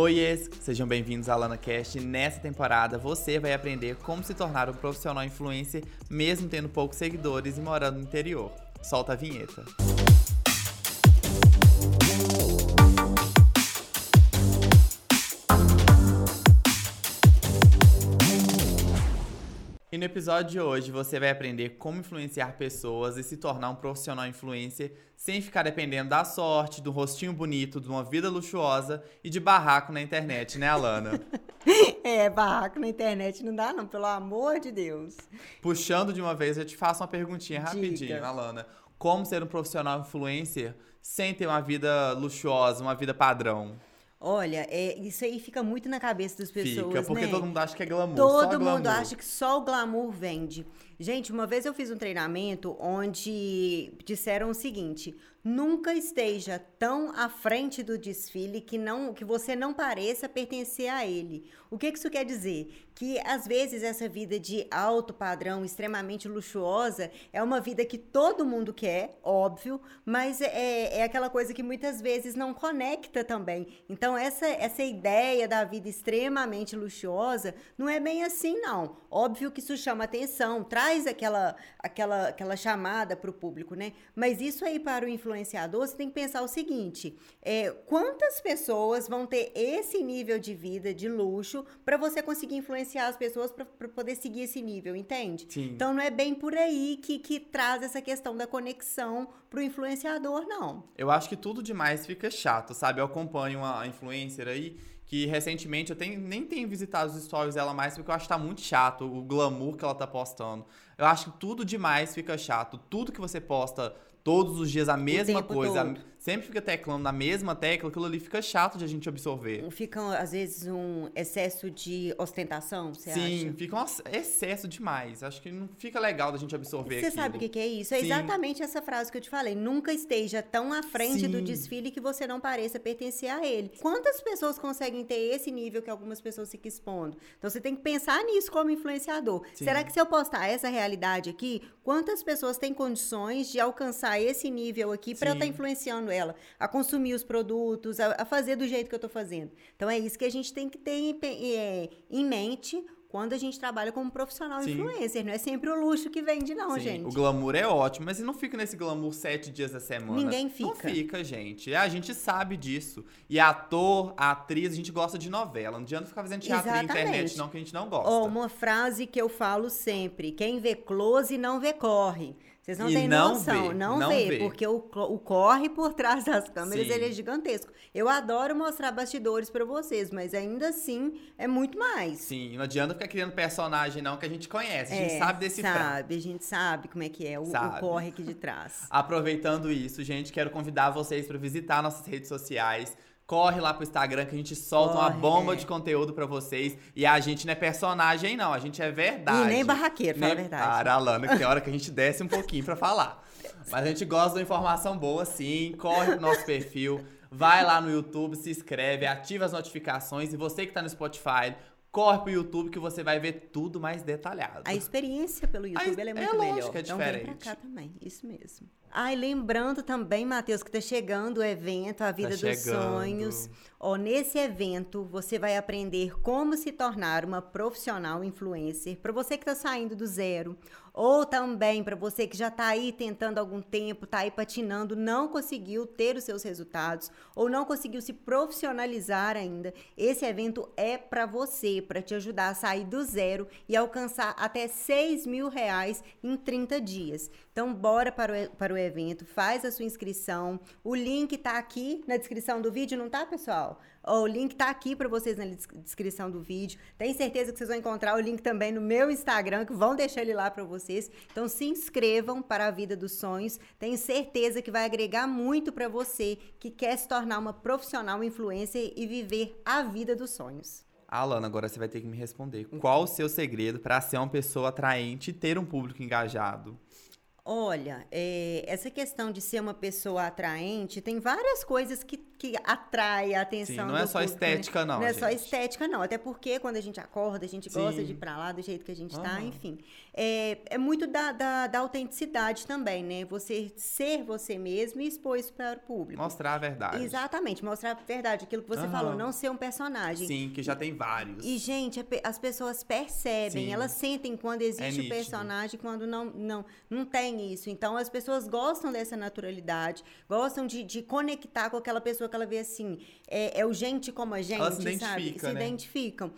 Oiês, sejam bem-vindos ao LanaCast. Nessa temporada você vai aprender como se tornar um profissional influencer mesmo tendo poucos seguidores e morando no interior. Solta a vinheta. E episódio de hoje você vai aprender como influenciar pessoas e se tornar um profissional influencer sem ficar dependendo da sorte, do rostinho bonito, de uma vida luxuosa e de barraco na internet, né, Alana? é, barraco na internet não dá não, pelo amor de Deus. Puxando de uma vez, eu te faço uma perguntinha rapidinho, Diga. Alana. Como ser um profissional influencer sem ter uma vida luxuosa, uma vida padrão? Olha, é, isso aí fica muito na cabeça das pessoas, Fica, porque né? todo mundo acha que é glamour. Todo mundo glamour. acha que só o glamour vende. Gente, uma vez eu fiz um treinamento onde disseram o seguinte: nunca esteja tão à frente do desfile que não que você não pareça pertencer a ele. O que que isso quer dizer? Que às vezes essa vida de alto padrão, extremamente luxuosa, é uma vida que todo mundo quer, óbvio, mas é, é aquela coisa que muitas vezes não conecta também. Então, essa, essa ideia da vida extremamente luxuosa não é bem assim, não. Óbvio que isso chama atenção, traz aquela, aquela, aquela chamada para o público, né? Mas isso aí para o influenciador, você tem que pensar o seguinte: é, quantas pessoas vão ter esse nível de vida, de luxo, para você conseguir influenciar as pessoas para poder seguir esse nível, entende? Sim. Então não é bem por aí que, que traz essa questão da conexão pro influenciador, não. Eu acho que tudo demais fica chato, sabe? Eu acompanho uma influencer aí que recentemente eu tenho, nem tenho visitado os stories dela mais porque eu acho que tá muito chato o glamour que ela tá postando. Eu acho que tudo demais fica chato. Tudo que você posta todos os dias a mesma coisa, todo. Sempre fica teclando na mesma tecla, aquilo ali fica chato de a gente absorver. Fica, às vezes, um excesso de ostentação, você Sim, acha? fica um excesso demais. Acho que não fica legal da gente absorver Você sabe o que, que é isso? É Sim. exatamente essa frase que eu te falei. Nunca esteja tão à frente do Sim. desfile que você não pareça pertencer a ele. Quantas pessoas conseguem ter esse nível que algumas pessoas ficam expondo? Então você tem que pensar nisso como influenciador. Sim. Será que se eu postar essa realidade aqui, quantas pessoas têm condições de alcançar esse nível aqui para eu estar influenciando ela a consumir os produtos, a, a fazer do jeito que eu tô fazendo? Então é isso que a gente tem que ter em, é, em mente. Quando a gente trabalha como profissional Sim. influencer, não é sempre o luxo que vende, não, Sim, gente. O glamour é ótimo, mas não fica nesse glamour sete dias da semana. Ninguém Não fica. fica, gente. A gente sabe disso. E ator, atriz, a gente gosta de novela. Não adianta ficar fazendo teatro na internet, não, que a gente não gosta. Ó, uma frase que eu falo sempre: quem vê close não vê corre. Vocês não E têm não noção, vê, não, não vê, vê. porque o, o corre por trás das câmeras Sim. ele é gigantesco. Eu adoro mostrar bastidores pra vocês, mas ainda assim é muito mais. Sim, não adianta ficar criando personagem, não, que a gente conhece. A gente É, sabe decifrar. Sabe, a gente sabe como é que é o, o corre aqui de trás. Aproveitando isso, gente, quero convidar vocês para visitar nossas redes sociais. Corre lá pro Instagram que a gente solta uma Corre, bomba é. de conteúdo pra vocês. E a gente não é personagem, não. A gente é verdade. E nem barraqueiro, fala a Nem- verdade. Para, Alana, que tem hora que a gente desce um pouquinho pra falar. Mas a gente gosta de uma informação boa, sim. Corre pro nosso perfil. Vai lá no YouTube, se inscreve, ativa as notificações. E você que tá no Spotify, corre pro YouTube que você vai ver tudo mais detalhado. A experiência pelo YouTube é é muito lógico melhor. que é então vem pra diferente. cá também, isso mesmo. Ai, lembrando também, Matheus, que tá chegando o evento A Vida Tá dos. Sonhos. Ó, nesse evento você vai aprender como se tornar uma profissional influencer. Para você que tá saindo do zero, ou também para você que já tá aí tentando algum tempo, tá aí patinando, não conseguiu ter os seus resultados ou não conseguiu se profissionalizar ainda. Esse evento é para você, para te ajudar a sair do zero e alcançar até 6 mil reais em 30 dias. Então, bora para o, para o evento, faz a sua inscrição. O link tá aqui na descrição do vídeo, não tá, pessoal? O link tá aqui para vocês na des- descrição do vídeo. Tenho certeza que vocês vão encontrar o link também no meu Instagram, que vão deixar ele lá para vocês. Então, se inscrevam para a vida dos sonhos. Tenho certeza que vai agregar muito para você que quer se tornar uma profissional influencer e viver a vida dos sonhos. Alana, agora você vai ter que me responder. Qual o seu segredo para ser uma pessoa atraente e ter um público engajado? Olha, é, essa questão de ser uma pessoa atraente tem várias coisas que que atrai a atenção. Sim, não é só público, né? estética, não. Não é gente. só estética, não. Até porque quando a gente acorda, a gente gosta Sim. de ir pra lá do jeito que a gente tá, Aham. enfim. É, é muito da, da, da autenticidade também, né? Você ser você mesmo e expor isso para o público. Mostrar a verdade. Exatamente, mostrar a verdade, aquilo que você Aham. falou, não ser um personagem. Sim, que já tem vários. E, gente, pe- as pessoas percebem, Sim. elas sentem quando existe o nítido. personagem, quando não, não, não tem isso. Então, as pessoas gostam dessa naturalidade, gostam de, de conectar com aquela pessoa ela vê assim, é, é o gente como a gente, se sabe? Se né? identificam.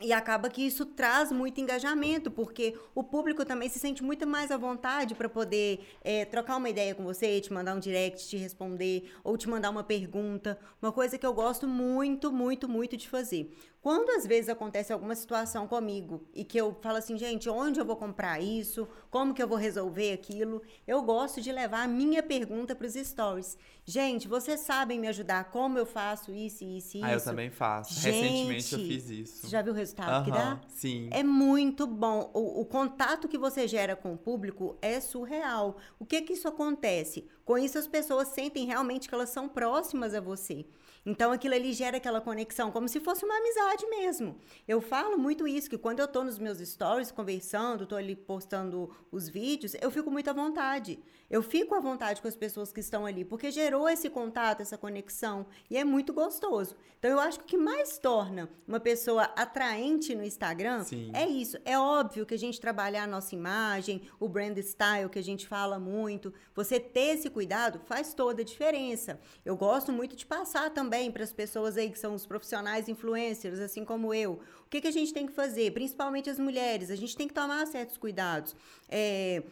E acaba que isso traz muito engajamento, porque o público também se sente muito mais à vontade para poder é, trocar uma ideia com você, te mandar um direct, te responder, ou te mandar uma pergunta. Uma coisa que eu gosto muito, muito, muito de fazer. Quando às vezes acontece alguma situação comigo e que eu falo assim, gente, onde eu vou comprar isso? Como que eu vou resolver aquilo? Eu gosto de levar a minha pergunta para os stories. Gente, vocês sabem me ajudar? Como eu faço isso, isso, isso? Ah, eu também faço. Gente, Recentemente eu fiz isso. Você já viu o resultado que dá? Sim. É muito bom. O, o contato que você gera com o público é surreal. O que que isso acontece? Com isso as pessoas sentem realmente que elas são próximas a você. Então aquilo ali gera aquela conexão, como se fosse uma amizade mesmo. Eu falo muito isso, que quando eu tô nos meus stories conversando, tô ali postando os vídeos, eu fico muito à vontade. Eu fico à vontade com as pessoas que estão ali, porque gerou esse contato, essa conexão, e é muito gostoso. Então eu acho que o que mais torna uma pessoa atraente no Instagram Sim. é isso. É óbvio que a gente trabalhar a nossa imagem, o brand style que a gente fala muito, você ter esse cuidado faz toda a diferença. Eu gosto muito de passar também para as pessoas aí que são os profissionais influencers, assim como eu. O que, que a gente tem que fazer? Principalmente as mulheres, a gente tem que tomar certos cuidados. É,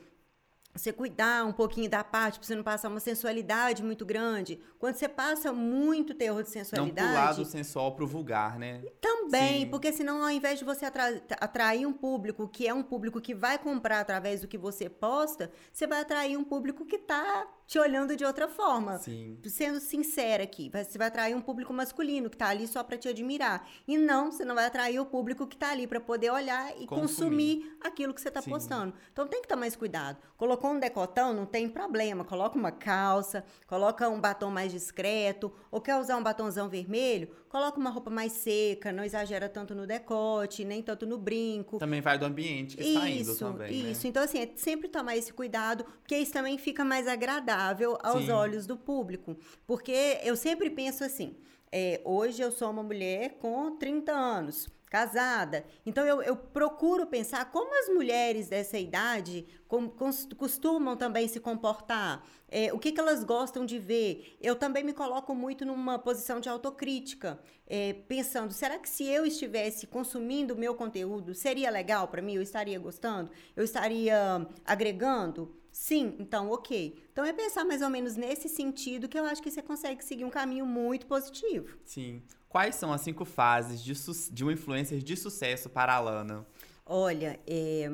você cuidar um pouquinho da parte para você não passar uma sensualidade muito grande. Quando você passa muito terror de Não sensualidade, pular do sensual pro vulgar, né? também, Sim. porque senão ao invés de você atra- atrair um público que é um público que vai comprar através do que você posta, você vai atrair um público que tá te olhando de outra forma. Sim. Sendo sincera aqui, você vai atrair um público masculino que tá ali só para te admirar. E não, você não vai atrair o público que tá ali para poder olhar e consumir, Consumir. aquilo que você tá Sim. postando. Então tem que tomar mais cuidado. Colocou um decotão, não tem problema. Coloca uma calça, coloca um batom mais discreto, ou quer usar um batonzão vermelho, coloca uma roupa mais seca, não exagera tanto no decote, nem tanto no brinco. Também vai do ambiente que está indo Isso, também, isso. né? Então, assim, é sempre tomar esse cuidado, porque isso também fica mais agradável aos Sim. olhos do público. Porque eu sempre penso assim: é, hoje eu sou uma mulher com 30 anos, casada. Então, eu, eu procuro pensar como as mulheres dessa idade com- costumam também se comportar. É, o que, que elas gostam de ver? Eu também me coloco muito numa posição de autocrítica, é, pensando: será que se eu estivesse consumindo o meu conteúdo, seria legal para mim? Eu estaria gostando? Eu estaria agregando? Sim, então ok. Então é pensar mais ou menos nesse sentido que eu acho que você consegue seguir um caminho muito positivo. Sim. Quais são as cinco fases de, de um influencer de sucesso para a Lana? Olha, é,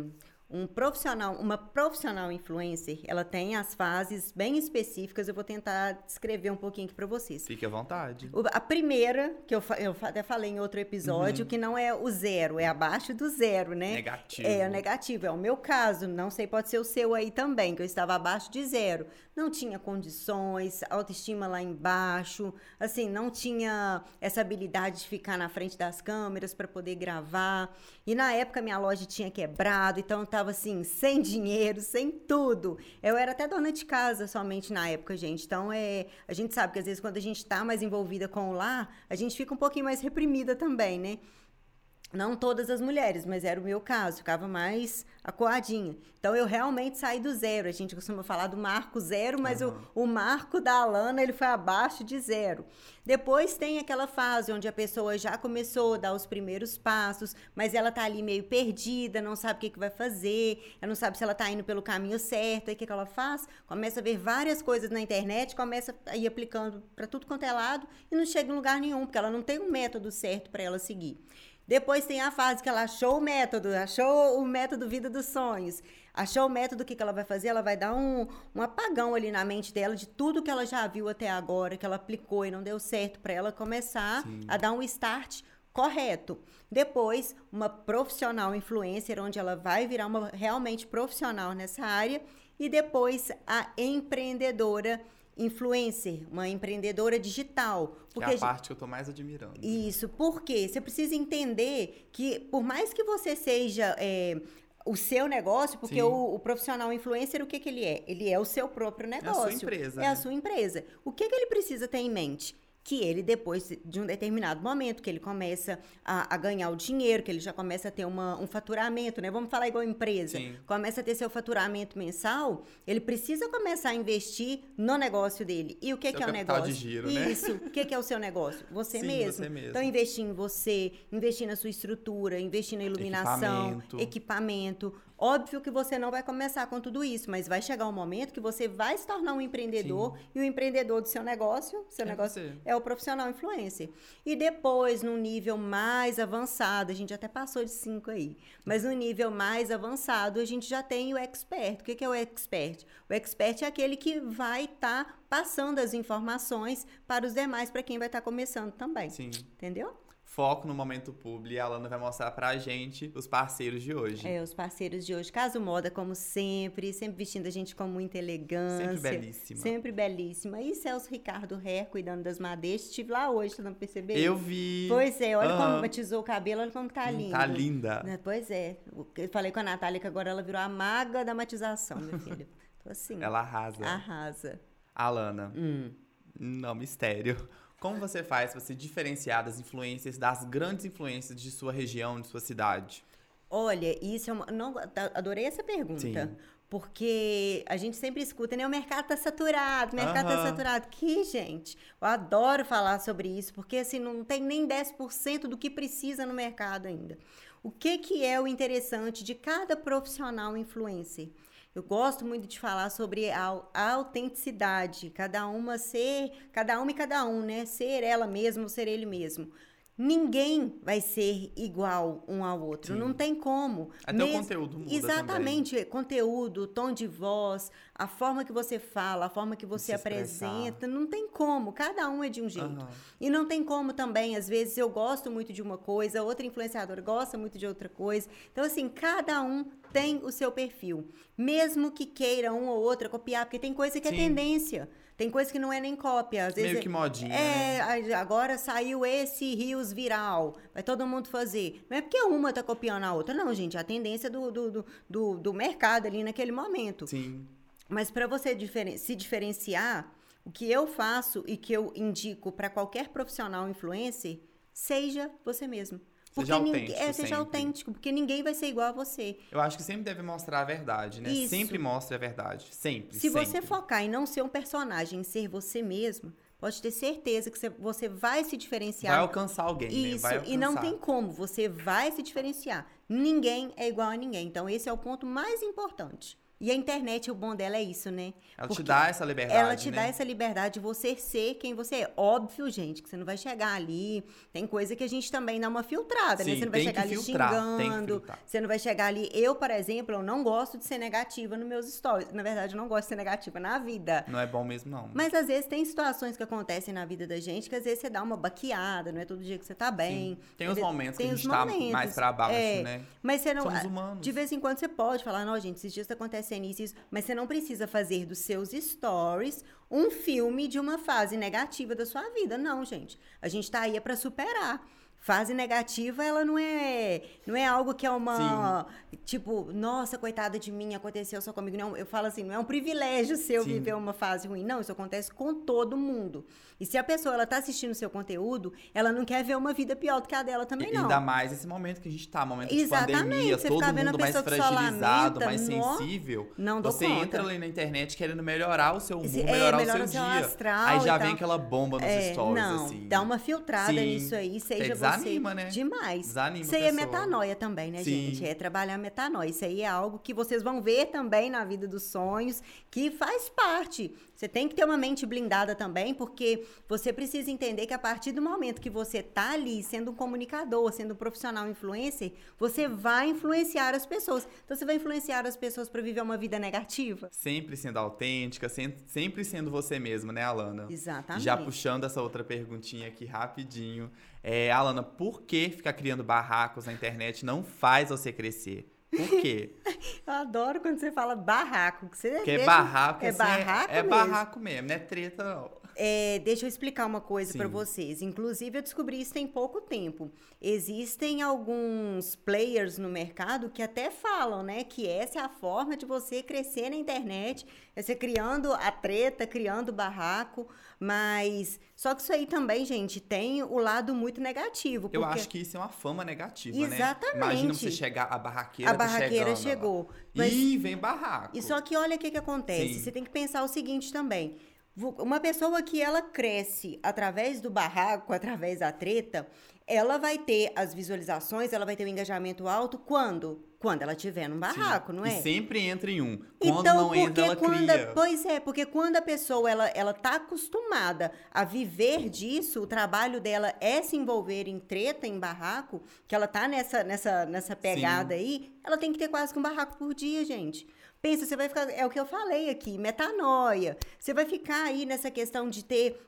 um profissional, uma profissional influencer, ela tem as fases bem específicas. Eu vou tentar descrever um pouquinho aqui para vocês. Fique à vontade. A primeira, que eu, eu até falei em outro episódio, que não é o zero, é abaixo do zero, né? Negativo. É, o negativo. É o meu caso. Não sei, pode ser o seu aí também, que eu estava abaixo de zero. Não tinha condições, autoestima lá embaixo. Assim, não tinha essa habilidade de ficar na frente das câmeras para poder gravar. E na época minha loja tinha quebrado, então eu tava assim, sem dinheiro, sem tudo. Eu era até dona de casa somente na época, gente. Então é, a gente sabe que às vezes quando a gente tá mais envolvida com o lar, a gente fica um pouquinho mais reprimida também, né? Não todas as mulheres, mas era o meu caso, ficava mais acuadinha. Então eu realmente saí do zero. A gente costuma falar do marco zero, mas o, o marco da Alana ele foi abaixo de zero. Depois tem aquela fase onde a pessoa já começou a dar os primeiros passos, mas ela tá ali meio perdida, não sabe o que, que vai fazer, ela não sabe se ela tá indo pelo caminho certo. Aí o que, que ela faz? Começa a ver várias coisas na internet, começa a ir aplicando para tudo quanto é lado e não chega em lugar nenhum, porque ela não tem um método certo para ela seguir. Depois tem a fase que ela achou o método, achou o método vida dos sonhos. Achou o método, o que, que ela vai fazer? Ela vai dar um, um apagão ali na mente dela de tudo que ela já viu até agora, que ela aplicou e não deu certo, para ela começar Sim. a dar um start correto. Depois, uma profissional influencer, onde ela vai virar uma realmente profissional nessa área. E depois, a empreendedora influencer, uma empreendedora digital. Porque que é a parte que eu estou mais admirando. Isso, porque você precisa entender que, por mais que você seja é, o seu negócio, porque o, o, profissional influencer, o que, que ele é? Ele é o seu próprio negócio. É a sua empresa. É né? a sua empresa. O que, que ele precisa ter em mente? Que ele, depois de um determinado momento, que ele começa a, a ganhar o dinheiro, que ele já começa a ter uma, um faturamento, né? Vamos falar igual empresa. Sim. Começa a ter seu faturamento mensal, ele precisa começar a investir no negócio dele. E o que, que é o negócio? De giro, né? Isso. O que, que é o seu negócio? Você, Sim, mesmo. você mesmo. Então, investir em você, investir na sua estrutura, investir na iluminação, equipamento. equipamento Óbvio que você não vai começar com tudo isso, mas vai chegar um momento que você vai se tornar um empreendedor Sim. e o empreendedor do seu negócio, seu é negócio você. é o profissional influencer. E depois, num nível mais avançado, a gente até passou de cinco aí, mas no nível mais avançado, a gente já tem o expert. O que é o expert? O expert é aquele que vai estar tá passando as informações para os demais, para quem vai estar tá começando também. Sim. Entendeu? Foco no momento publi. A Alana vai mostrar pra gente os parceiros de hoje. É, os parceiros de hoje. Caso Moda, como sempre, sempre vestindo a gente com muita elegância. Sempre belíssima. Sempre belíssima. E Celso Ricardo Ré, cuidando das madeixas. Estive lá hoje, você não percebeu? Eu vi. Pois é, olha uhum. como batizou o cabelo, olha como tá hum, lindo. Tá linda. Né, pois é. Eu falei com a Natália que agora ela virou a maga da matização, minha filha. Tô assim. Ela arrasa. Arrasa. Alana. Hum. Não, mistério. Como você faz para se diferenciar das influências, das grandes influências de sua região, de sua cidade? Olha, isso é uma. Não, tá, adorei essa pergunta. Sim. Porque a gente sempre escuta, né? O mercado tá saturado, o mercado uhum. tá saturado. Que, gente, eu adoro falar sobre isso, porque assim, não tem nem 10% do que precisa no mercado ainda. O que, que é o interessante de cada profissional influencer? Eu gosto muito de falar sobre a, autenticidade, cada uma ser, cada uma e cada um, né? Ser ela mesma ser ele mesmo. Ninguém vai ser igual um ao outro, Sim. não tem como. Até Mesmo... o conteúdo muda Exatamente, também. conteúdo, tom de voz, a forma que você fala, a forma que você apresenta, não tem como, cada um é de um jeito. Uhum. E não tem como também, às vezes eu gosto muito de uma coisa, outra influenciadora gosta muito de outra coisa. Então assim, cada um tem o seu perfil. Mesmo que queira um ou outra copiar, porque tem coisa que é Sim. é tendência. Tem coisa que não é nem cópia. Às vezes Meio que modinha. É, né? agora saiu esse Rios viral. Vai todo mundo fazer. Não é porque uma tá copiando a outra, não, gente. É a tendência do, do, do, do mercado ali naquele momento. Sim. Mas para você diferen se diferenciar, o que eu faço e que eu indico para qualquer profissional influencer, seja você mesmo. Seja autêntico. É, seja sempre. autêntico, porque ninguém vai ser igual a você. Eu acho que sempre deve mostrar a verdade, né? Isso. Sempre mostre a verdade. Sempre. Se sempre. você focar em não ser um personagem, em ser você mesmo, pode ter certeza que você vai se diferenciar. Vai alcançar alguém, Isso, né? Alcançar. e não tem como, você vai se diferenciar. Ninguém é igual a ninguém. Então, esse é o ponto mais importante. E a internet, o bom dela é isso, né? Ela Porque te dá essa liberdade. Ela te né? dá essa liberdade de você ser quem você é. Óbvio, gente, que você não vai chegar ali. Tem coisa que a gente também dá uma filtrada, Sim, né? Você não vai chegar ali filtrar, xingando. Você não vai chegar ali. Eu, por exemplo, eu não gosto de ser negativa nos meus stories. Na verdade, eu não gosto de ser negativa na vida. Não é bom mesmo, não. Mas às vezes tem situações que acontecem na vida da gente que às vezes você dá uma baqueada, não é todo dia que você tá bem. Sim. Tem os momentos tem que a gente tá mais pra baixo, é, né? Mas você não. Somos humanos. De vez em quando você pode falar, não, gente, esses dias tá Mas você não precisa fazer dos seus stories um filme de uma fase negativa da sua vida. Não, gente. A gente está aí é para superar fase negativa, ela não é não é algo que é uma Sim. tipo, nossa, coitada de mim, aconteceu só comigo. Não, eu falo assim, não é um privilégio seu Sim. viver uma fase ruim. Não, isso acontece com todo mundo. E se a pessoa ela tá assistindo o seu conteúdo, ela não quer ver uma vida pior do que a dela também e, não. Ainda mais esse momento que a gente tá, momento Exatamente. de pandemia, você todo mundo mais fragilizado, lamenta, mais sensível. Não Você conta. entra ali na internet querendo melhorar o seu humor, é, melhorar melhora o seu, seu dia. Astral Aí já vem aquela bomba nos é, stories não, assim. Dá uma filtrada Sim. nisso aí, seja desanima, né? demais. Desanima Isso aí é metanoia também, né, Sim. gente? É trabalhar metanoia. Isso aí é algo que vocês vão ver também na vida dos sonhos, que faz parte. Você tem que ter uma mente blindada também, porque você precisa entender que a partir do momento que você tá ali sendo um comunicador, sendo um profissional influencer, você vai influenciar as pessoas. Então você vai influenciar as pessoas para viver uma vida negativa. Sempre sendo autêntica, sempre sendo você mesma, né, Alana? Exatamente. Já puxando essa outra perguntinha aqui rapidinho. É, Alana, por que ficar criando barracos na internet não faz você crescer? Por quê? Eu adoro quando você fala barraco. Que você Porque é deixa- barraco, é assim, barraco é, é mesmo. barraco mesmo, não é treta não. É, deixa eu explicar uma coisa para vocês. Inclusive, eu descobri isso tem pouco tempo. Existem alguns players no mercado que até falam, né, que essa é a forma de você crescer na internet, é você criando a treta, criando o barraco, mas só que isso aí também, gente, tem o lado muito negativo, Eu porque acho que isso é uma fama negativa, Exatamente. né? Imagina você chegar, a barraqueira a barraqueira chegando lá. chegou. Mas Ih, vem barraco. E só que olha o que, que acontece. Sim. Você tem que pensar o seguinte também. Uma pessoa que ela cresce através do barraco, através da treta, ela vai ter as visualizações, ela vai ter o engajamento alto quando? Quando ela tiver num barraco, não é? E sempre entra em um. Quando Então, não entra, ela quando, cria. pois é, porque quando a pessoa ela ela tá acostumada a viver disso, o trabalho dela é se envolver em treta, em barraco, que ela tá nessa nessa nessa pegada aí, ela tem que ter quase que um barraco por dia, gente. Pensa, você vai ficar, é o que eu falei aqui, metanoia. Você vai ficar aí nessa questão de ter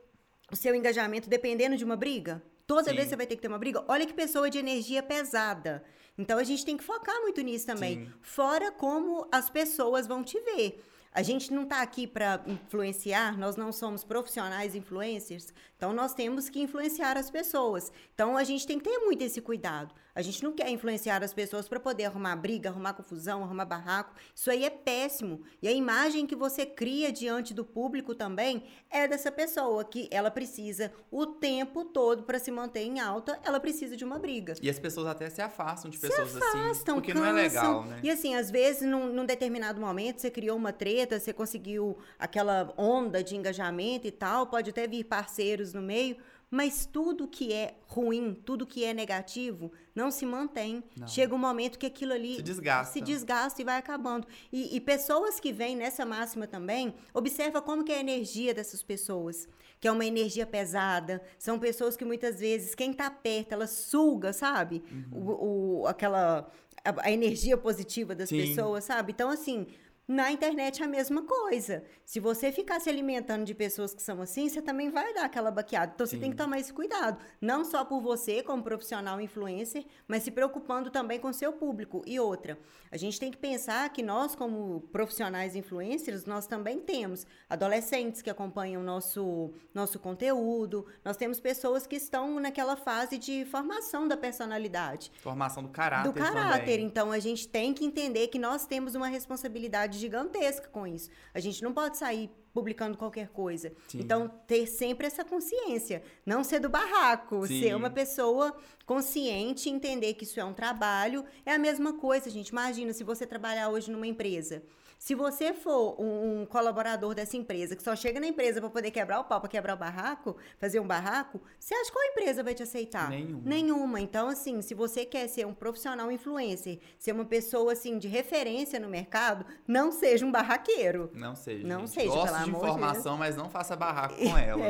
o seu engajamento dependendo de uma briga? Toda Sim. vez você vai ter que ter uma briga? Olha que pessoa de energia pesada. Então a gente tem que focar muito nisso também. Sim. Fora como as pessoas vão te ver. A gente não está aqui para influenciar, nós não somos profissionais influencers, então nós temos que influenciar as pessoas. Então a gente tem que ter muito esse cuidado. A gente não quer influenciar as pessoas para poder arrumar briga, arrumar confusão, arrumar barraco. Isso aí é péssimo. E a imagem que você cria diante do público também é dessa pessoa que ela precisa o tempo todo para se manter em alta, ela precisa de uma briga. E as pessoas até se afastam de pessoas assim. Afastam, Porque não é cansam. legal, né? E assim, às vezes, num, num determinado momento, você criou uma treta, você conseguiu aquela onda de engajamento e tal, pode até vir parceiros no meio, mas tudo que é ruim, tudo que é negativo, não se mantém. Não. Chega um momento que aquilo ali Se desgasta. se desgasta e vai acabando. E, e pessoas que vêm nessa máxima também, observa como que é a energia dessas pessoas, que é uma energia pesada. São pessoas que muitas vezes, quem tá perto, ela suga, sabe? Uhum. O, o- aquela... A, a energia positiva das Sim. pessoas, sabe? Então, assim... Na internet é a mesma coisa. Se você ficar se alimentando de pessoas que são assim, você também vai dar aquela baqueada. Então você Sim. tem que tomar esse cuidado. Não só por você, como profissional influencer, mas se preocupando também com o seu público. E outra, a gente tem que pensar que nós, como profissionais influencers, nós também temos adolescentes que acompanham nosso, nosso conteúdo, nós temos pessoas que estão naquela fase de formação da personalidade Formação do caráter do caráter. também. Então a gente tem que entender que nós temos uma responsabilidade gigantesca com isso. A gente não pode sair publicando qualquer coisa. Sim. Então ter sempre essa consciência, não ser do barraco, Sim. ser uma pessoa consciente, entender que isso é um trabalho. É a mesma coisa, gente. Imagina se você trabalhar hoje numa empresa. Se você for um, um colaborador dessa empresa que só chega na empresa para poder quebrar o pau, para quebrar o barraco, fazer um barraco, você acha que qual empresa vai te aceitar? Nenhuma. Nenhuma. Então, assim, se você quer ser um profissional influencer, ser uma pessoa, assim, de referência no mercado, não seja um barraqueiro. Não seja. Não gente. seja, Gosto pelo de amor de informação, mas não faça barraco com ela.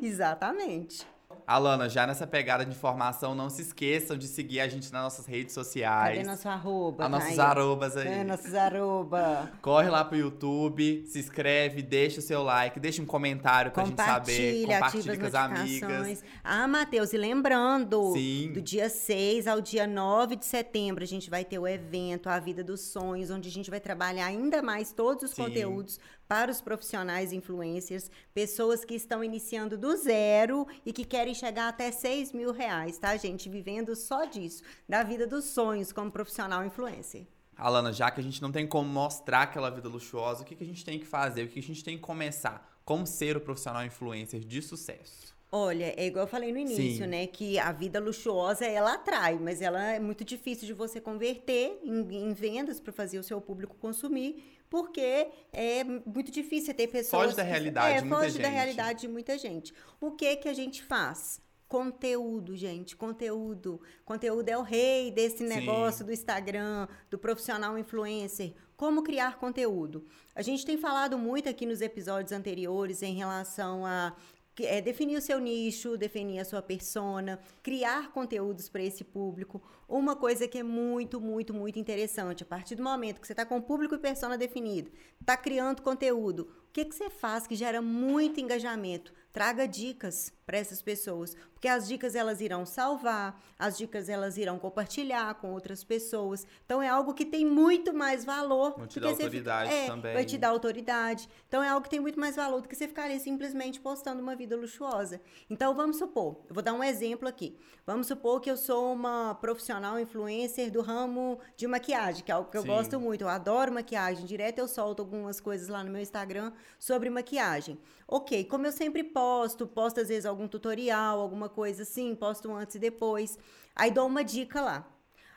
Exatamente. Alana, já nessa pegada de informação, não se esqueçam de seguir a gente nas nossas redes sociais. Cadê nosso arroba? As nossas Aí. arrobas aí. É, nossos arroba. Corre lá pro YouTube, se inscreve, deixa o seu like, deixa um comentário pra gente saber. Compartilha, com as amigas. Ah, Matheus, e lembrando, Sim. do dia 6 ao dia 9 de setembro, a gente vai ter o evento A Vida dos Sonhos, onde a gente vai trabalhar ainda mais todos os Sim. conteúdos para os profissionais influencers, pessoas que estão iniciando do zero e que querem chegar até 6 mil reais, tá, gente? Vivendo só disso, da vida dos sonhos como profissional influencer. Alana, já que a gente não tem como mostrar aquela vida luxuosa, o que, que a gente tem que fazer? O que a gente tem que começar? Como ser o profissional influencer de sucesso? Olha, é igual eu falei no início, Sim. né? Que a vida luxuosa ela atrai, mas ela é muito difícil de você converter em, em vendas para fazer o seu público consumir, porque é muito difícil ter pessoas. Foge da realidade é, de muita foge da gente. realidade de muita gente. O que que a gente faz? Conteúdo, gente, conteúdo. Conteúdo é o rei desse Sim. negócio do Instagram, do profissional influencer. Como criar conteúdo? A gente tem falado muito aqui nos episódios anteriores em relação a é definir o seu nicho, definir a sua persona, criar conteúdos para esse público. Uma coisa que é muito, muito, muito interessante, a partir do momento que você está com público e persona definido, está criando conteúdo, o que, que você faz que gera muito engajamento? Traga dicas. Para essas pessoas, porque as dicas elas irão salvar, as dicas elas irão compartilhar com outras pessoas. Então é algo que tem muito mais valor. Vão te dar autoridade fica, é, também. Vai te dar autoridade. Então é algo que tem muito mais valor do que você ficar ali simplesmente postando uma vida luxuosa. Então vamos supor, eu vou dar um exemplo aqui. Vamos supor que eu sou uma profissional influencer do ramo de maquiagem, que é algo que eu Sim. gosto muito. Eu adoro maquiagem. Direto eu solto algumas coisas lá no meu Instagram sobre maquiagem. Ok, como eu sempre posto, posto às vezes algum tutorial, alguma coisa assim, posto antes e depois. Aí dou uma dica lá.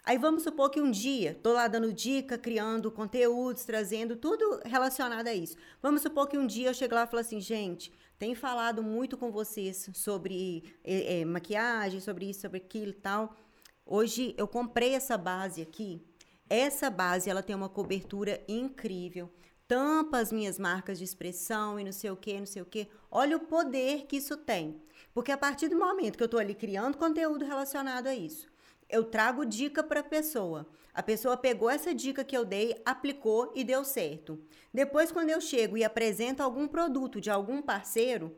Aí vamos supor que um dia tô lá dando dica, criando conteúdos, trazendo tudo relacionado a isso. Vamos supor que um dia eu chego lá e falo assim, gente, tenho falado muito com vocês sobre é, é, maquiagem, sobre isso, sobre aquilo e tal. Hoje eu comprei essa base aqui. Essa base ela tem uma cobertura incrível tampa as minhas marcas de expressão e não sei o que, não sei o que. Olha o poder que isso tem. Porque a partir do momento que eu estou ali criando conteúdo relacionado a isso, eu trago dica para a pessoa. A pessoa pegou essa dica que eu dei, aplicou e deu certo. Depois, quando eu chego e apresento algum produto de algum parceiro,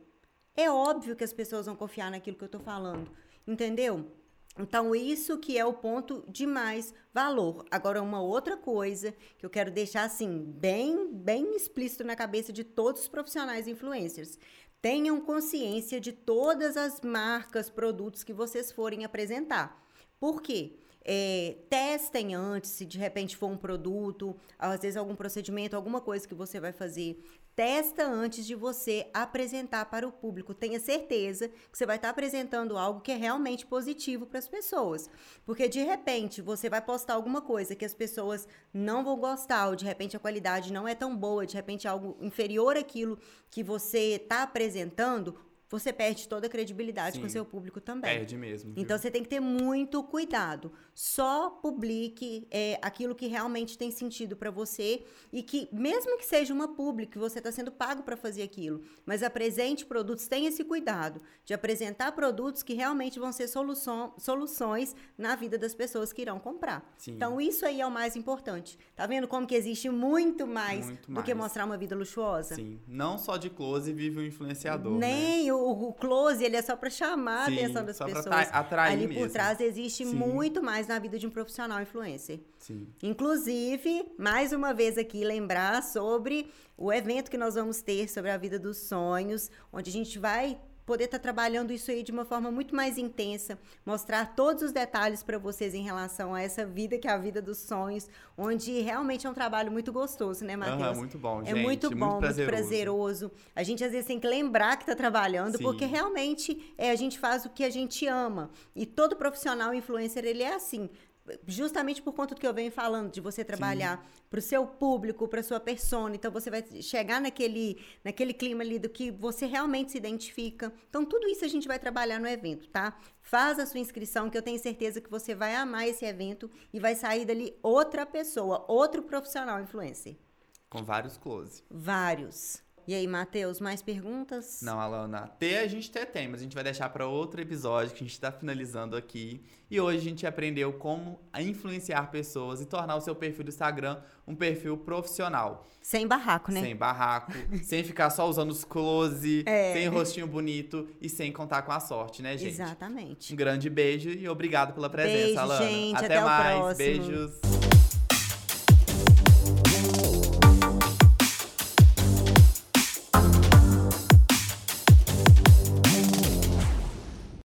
é óbvio que as pessoas vão confiar naquilo que eu estou falando. Entendeu? Então, isso que é o ponto de mais valor. Agora, uma outra coisa que eu quero deixar assim, bem, bem explícito na cabeça de todos os profissionais influencers. Tenham consciência de todas as marcas, produtos que vocês forem apresentar. Por quê? É, testem antes, se de repente for um produto, às vezes algum procedimento, alguma coisa que você vai fazer. Testa antes de você apresentar para o público. Tenha certeza que você vai estar apresentando algo que é realmente positivo para as pessoas. Porque de repente você vai postar alguma coisa que as pessoas não vão gostar, ou de repente a qualidade não é tão boa, de repente algo inferior àquilo que você está apresentando, você perde toda a credibilidade Sim, com o seu público também. Perde mesmo. Viu? Então você tem que ter muito cuidado. Só publique é, aquilo que realmente tem sentido para você e que, mesmo que seja uma publi, que você está sendo pago para fazer aquilo, mas apresente produtos, tenha esse cuidado de apresentar produtos que realmente vão ser solução, soluções na vida das pessoas que irão comprar. Sim. Então isso aí é o mais importante. Tá vendo como que existe muito mais muito do mais. que mostrar uma vida luxuosa? Sim. Não só de close vive o influenciador. Nem né? o o, close, ele é só para chamar Sim, a atenção das pessoas. atrair Ali mesmo. por trás existe Sim. muito mais na vida de um profissional influencer. Sim. Inclusive, mais uma vez aqui, lembrar sobre o evento que nós vamos ter sobre a vida dos sonhos, onde a gente vai poder estar tá trabalhando isso aí de uma forma muito mais intensa, mostrar todos os detalhes para vocês em relação a essa vida que é a vida dos sonhos, onde realmente é um trabalho muito gostoso, né, Matheus? Uhum, muito bom, é gente. É muito bom, muito prazeroso. muito prazeroso. A gente às vezes tem que lembrar que está trabalhando, Sim. porque realmente é, a gente faz o que a gente ama. E todo profissional influencer, ele é assim justamente por conta do que eu venho falando, de você trabalhar para o seu público, para sua persona. Então você vai chegar naquele, naquele clima ali do que você realmente se identifica. Então tudo isso a gente vai trabalhar no evento, tá? Faz a sua inscrição, que eu tenho certeza que você vai amar esse evento e vai sair dali outra pessoa, outro profissional influencer. Com vários close. Vários. E aí, Matheus, mais perguntas? Não, Alana. Ter a gente até tem, mas a gente vai deixar para outro episódio que a gente está finalizando aqui. E hoje a gente aprendeu como influenciar pessoas e tornar o seu perfil do Instagram um perfil profissional. Sem barraco, né? Sem barraco, sem ficar só usando os close, é. sem rostinho bonito e sem contar com a sorte, né, gente? Exatamente. Um grande beijo e obrigado pela presença, beijo, Alana. Gente, até, até mais. Beijos.